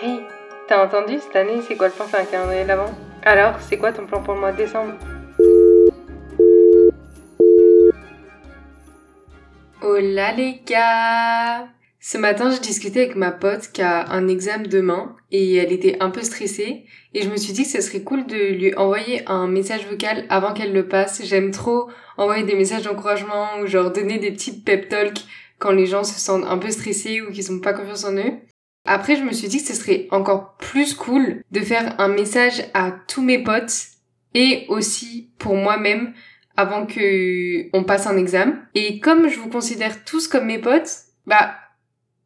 Hey, t'as entendu cette année, c'est quoi le plan faire un calendrier Alors, c'est quoi ton plan pour le mois de décembre? Hola les gars! Ce matin, j'ai discuté avec ma pote qui a un examen demain et elle était un peu stressée et je me suis dit que ce serait cool de lui envoyer un message vocal avant qu'elle le passe. J'aime trop envoyer des messages d'encouragement ou genre donner des petits pep talks quand les gens se sentent un peu stressés ou qu'ils n'ont pas confiance en eux. Après, je me suis dit que ce serait encore plus cool de faire un message à tous mes potes et aussi pour moi-même avant que on passe un examen. Et comme je vous considère tous comme mes potes, bah,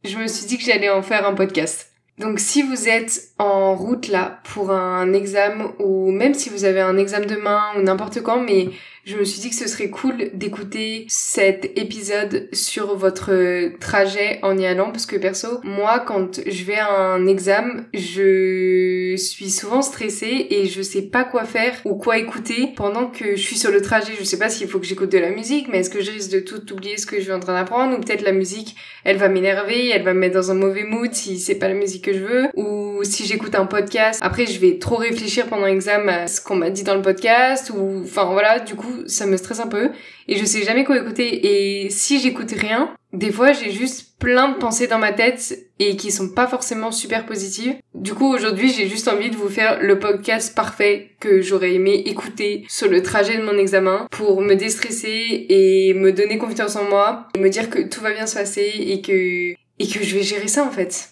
je me suis dit que j'allais en faire un podcast. Donc si vous êtes en route là pour un examen ou même si vous avez un examen demain ou n'importe quand, mais je me suis dit que ce serait cool d'écouter cet épisode sur votre trajet en y allant parce que perso, moi quand je vais à un examen, je suis souvent stressée et je sais pas quoi faire ou quoi écouter pendant que je suis sur le trajet. Je sais pas s'il faut que j'écoute de la musique, mais est-ce que je risque de tout oublier ce que je suis en train d'apprendre ou peut-être la musique, elle va m'énerver, elle va me mettre dans un mauvais mood si c'est pas la musique que je veux ou si j'écoute un podcast, après je vais trop réfléchir pendant l'examen à ce qu'on m'a dit dans le podcast ou enfin voilà, du coup ça me stresse un peu et je sais jamais quoi écouter et si j'écoute rien, des fois j'ai juste plein de pensées dans ma tête et qui sont pas forcément super positives. Du coup aujourd'hui j'ai juste envie de vous faire le podcast parfait que j'aurais aimé écouter sur le trajet de mon examen pour me déstresser et me donner confiance en moi, et me dire que tout va bien se passer et que et que je vais gérer ça en fait.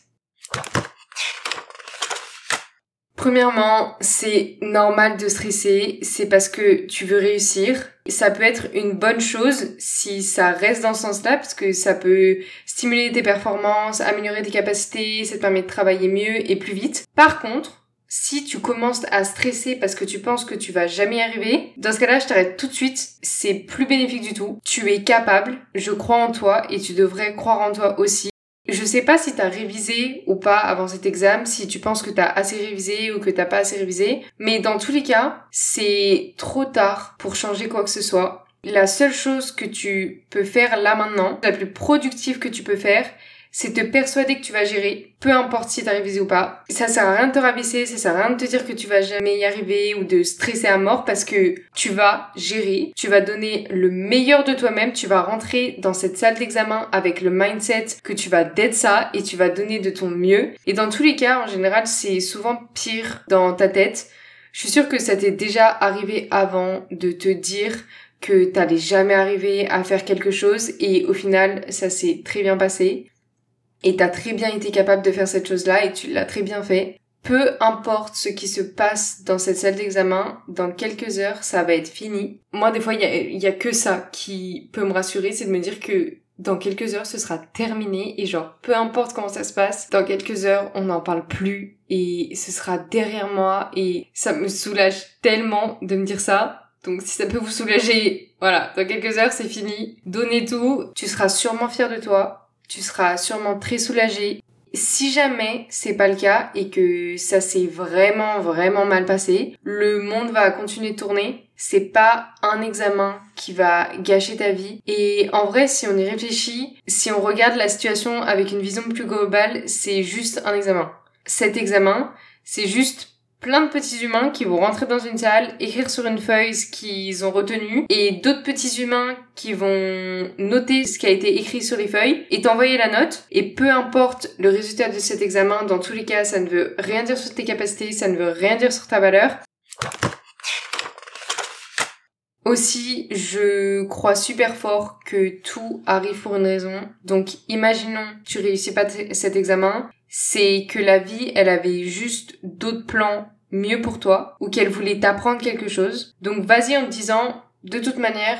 Premièrement, c'est normal de stresser, c'est parce que tu veux réussir. Ça peut être une bonne chose si ça reste dans ce sens-là, parce que ça peut stimuler tes performances, améliorer tes capacités, ça te permet de travailler mieux et plus vite. Par contre, si tu commences à stresser parce que tu penses que tu vas jamais arriver, dans ce cas-là, je t'arrête tout de suite. C'est plus bénéfique du tout. Tu es capable, je crois en toi et tu devrais croire en toi aussi. Je sais pas si t'as révisé ou pas avant cet examen, si tu penses que t'as assez révisé ou que t'as pas assez révisé, mais dans tous les cas, c'est trop tard pour changer quoi que ce soit. La seule chose que tu peux faire là maintenant, la plus productive que tu peux faire, c'est te persuader que tu vas gérer, peu importe si t'as révisé ou pas. Ça sert à rien de te rabaisser, ça sert à rien de te dire que tu vas jamais y arriver ou de stresser à mort parce que tu vas gérer, tu vas donner le meilleur de toi-même, tu vas rentrer dans cette salle d'examen avec le mindset que tu vas d'être ça et tu vas donner de ton mieux. Et dans tous les cas, en général, c'est souvent pire dans ta tête. Je suis sûre que ça t'est déjà arrivé avant de te dire que t'allais jamais arriver à faire quelque chose et au final ça s'est très bien passé et t'as très bien été capable de faire cette chose-là et tu l'as très bien fait. Peu importe ce qui se passe dans cette salle d'examen, dans quelques heures, ça va être fini. Moi, des fois, il y a, y a que ça qui peut me rassurer, c'est de me dire que dans quelques heures, ce sera terminé et genre, peu importe comment ça se passe, dans quelques heures, on n'en parle plus et ce sera derrière moi et ça me soulage tellement de me dire ça. Donc si ça peut vous soulager, voilà, dans quelques heures, c'est fini. Donnez tout, tu seras sûrement fier de toi tu seras sûrement très soulagé. Si jamais c'est pas le cas et que ça s'est vraiment vraiment mal passé, le monde va continuer de tourner. C'est pas un examen qui va gâcher ta vie. Et en vrai, si on y réfléchit, si on regarde la situation avec une vision plus globale, c'est juste un examen. Cet examen, c'est juste plein de petits humains qui vont rentrer dans une salle, écrire sur une feuille ce qu'ils ont retenu, et d'autres petits humains qui vont noter ce qui a été écrit sur les feuilles et t'envoyer la note. Et peu importe le résultat de cet examen, dans tous les cas, ça ne veut rien dire sur tes capacités, ça ne veut rien dire sur ta valeur. Aussi, je crois super fort que tout arrive pour une raison. Donc, imaginons tu réussis pas cet examen, c'est que la vie, elle avait juste d'autres plans mieux pour toi ou qu'elle voulait t'apprendre quelque chose. Donc, vas-y en te disant, de toute manière,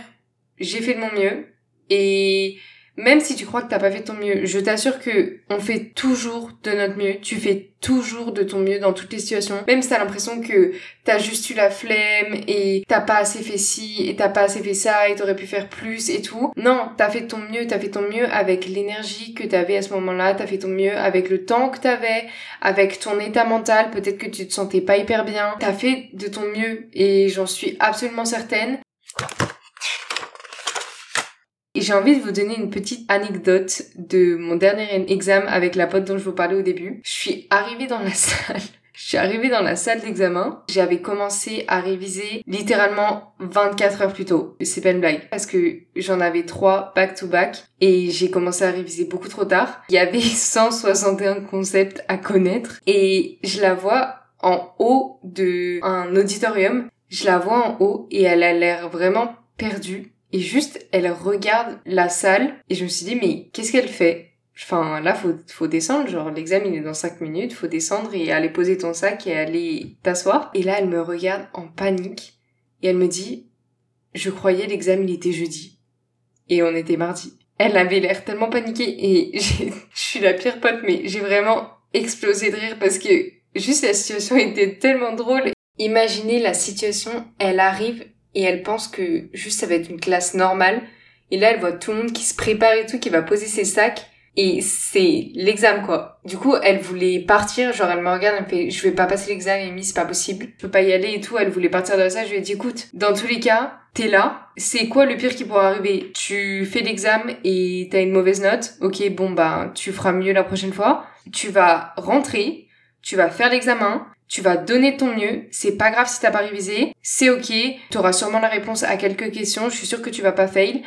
j'ai fait de mon mieux et même si tu crois que t'as pas fait ton mieux, je t'assure que on fait toujours de notre mieux. Tu fais toujours de ton mieux dans toutes les situations. Même si t'as l'impression que t'as juste eu la flemme et t'as pas assez fait ci et t'as pas assez fait ça et t'aurais pu faire plus et tout. Non, t'as fait ton mieux, t'as fait ton mieux avec l'énergie que t'avais à ce moment-là, t'as fait ton mieux avec le temps que t'avais, avec ton état mental, peut-être que tu te sentais pas hyper bien. T'as fait de ton mieux et j'en suis absolument certaine Et j'ai envie de vous donner une petite anecdote de mon dernier examen avec la pote dont je vous parlais au début. Je suis arrivée dans la salle je suis arrivée dans la salle d'examen. J'avais commencé à réviser littéralement 24 heures plus tôt. C'est pas une blague. Parce que j'en avais trois back to back. Et j'ai commencé à réviser beaucoup trop tard. Il y avait 161 concepts à connaître. Et je la vois en haut de un auditorium. Je la vois en haut et elle a l'air vraiment perdue. Et juste, elle regarde la salle et je me suis dit, mais qu'est-ce qu'elle fait? Enfin, là, faut, faut descendre, genre, l'examen, est dans 5 minutes, faut descendre et aller poser ton sac et aller t'asseoir. Et là, elle me regarde en panique et elle me dit, je croyais l'examen, il était jeudi. Et on était mardi. Elle avait l'air tellement paniquée et je suis la pire pote, mais j'ai vraiment explosé de rire parce que juste la situation était tellement drôle. Imaginez la situation, elle arrive et elle pense que juste ça va être une classe normale. Et là, elle voit tout le monde qui se prépare et tout, qui va poser ses sacs. Et c'est l'examen quoi. Du coup, elle voulait partir, genre elle me regarde, elle me fait je vais pas passer l'examen, Amy, c'est pas possible. Je peux pas y aller et tout. Elle voulait partir de ça. Je lui ai dit écoute, dans tous les cas, t'es là. C'est quoi le pire qui pourrait arriver? Tu fais l'examen et t'as une mauvaise note. Ok, bon bah tu feras mieux la prochaine fois. Tu vas rentrer, tu vas faire l'examen, tu vas donner ton mieux, c'est pas grave si t'as pas révisé, c'est ok, tu auras sûrement la réponse à quelques questions, je suis sûre que tu vas pas fail,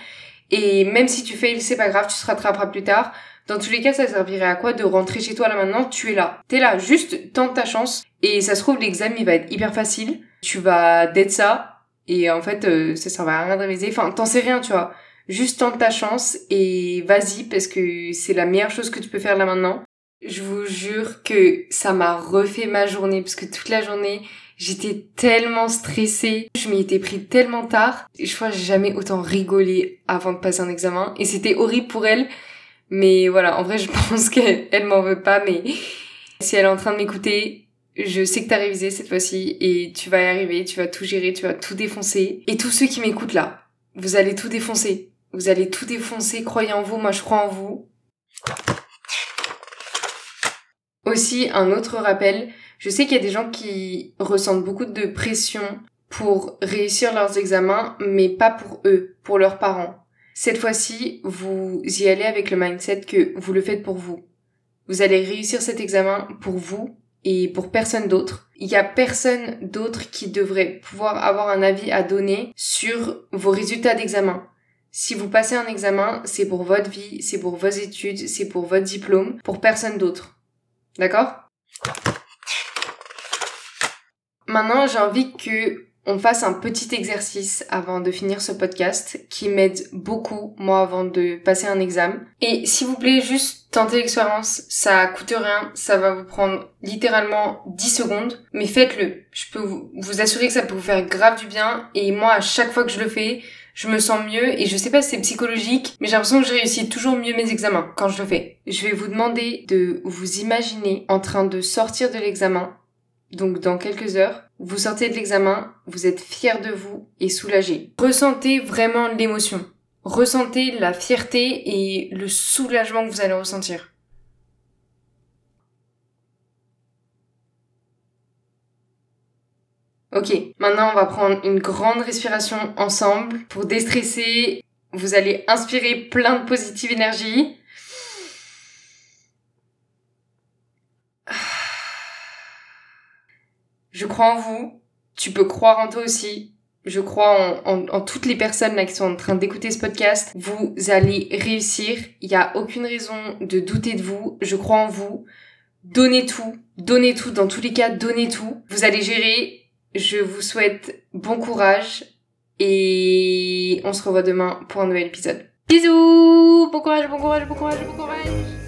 et même si tu fail, c'est pas grave, tu te rattraperas plus tard, dans tous les cas, ça servirait à quoi de rentrer chez toi là maintenant? Tu es là. T'es là, juste tente ta chance. Et ça se trouve, l'examen, il va être hyper facile. Tu vas d'être ça. Et en fait, euh, ça sert à rien de réviser. Enfin, t'en sais rien, tu vois. Juste tente ta chance et vas-y parce que c'est la meilleure chose que tu peux faire là maintenant. Je vous jure que ça m'a refait ma journée parce que toute la journée, j'étais tellement stressée. Je m'y étais pris tellement tard. Je crois que j'ai jamais autant rigolé avant de passer un examen. Et c'était horrible pour elle mais voilà, en vrai, je pense qu'elle m'en veut pas, mais si elle est en train de m'écouter, je sais que t'as révisé cette fois-ci et tu vas y arriver, tu vas tout gérer, tu vas tout défoncer. Et tous ceux qui m'écoutent là, vous allez tout défoncer. Vous allez tout défoncer, croyez en vous, moi je crois en vous. Aussi, un autre rappel, je sais qu'il y a des gens qui ressentent beaucoup de pression pour réussir leurs examens, mais pas pour eux, pour leurs parents. Cette fois-ci, vous y allez avec le mindset que vous le faites pour vous. Vous allez réussir cet examen pour vous et pour personne d'autre. Il y a personne d'autre qui devrait pouvoir avoir un avis à donner sur vos résultats d'examen. Si vous passez un examen, c'est pour votre vie, c'est pour vos études, c'est pour votre diplôme, pour personne d'autre. D'accord. Maintenant, j'ai envie que on fasse un petit exercice avant de finir ce podcast qui m'aide beaucoup, moi, avant de passer un examen. Et s'il vous plaît, juste tentez l'expérience, ça coûte rien, ça va vous prendre littéralement 10 secondes, mais faites-le. Je peux vous, vous assurer que ça peut vous faire grave du bien, et moi, à chaque fois que je le fais, je me sens mieux et je sais pas si c'est psychologique, mais j'ai l'impression que je réussis toujours mieux mes examens quand je le fais. Je vais vous demander de vous imaginer en train de sortir de l'examen donc dans quelques heures, vous sortez de l'examen, vous êtes fier de vous et soulagé. Ressentez vraiment l'émotion. Ressentez la fierté et le soulagement que vous allez ressentir. Ok, maintenant on va prendre une grande respiration ensemble pour déstresser. Vous allez inspirer plein de positive énergie. Je crois en vous. Tu peux croire en toi aussi. Je crois en, toutes les personnes là qui sont en train d'écouter ce podcast. Vous allez réussir. Il n'y a aucune raison de douter de vous. Je crois en vous. Donnez tout. Donnez tout. Dans tous les cas, donnez tout. Vous allez gérer. Je vous souhaite bon courage. Et on se revoit demain pour un nouvel épisode. Bisous Bon courage, bon courage, bon courage, bon courage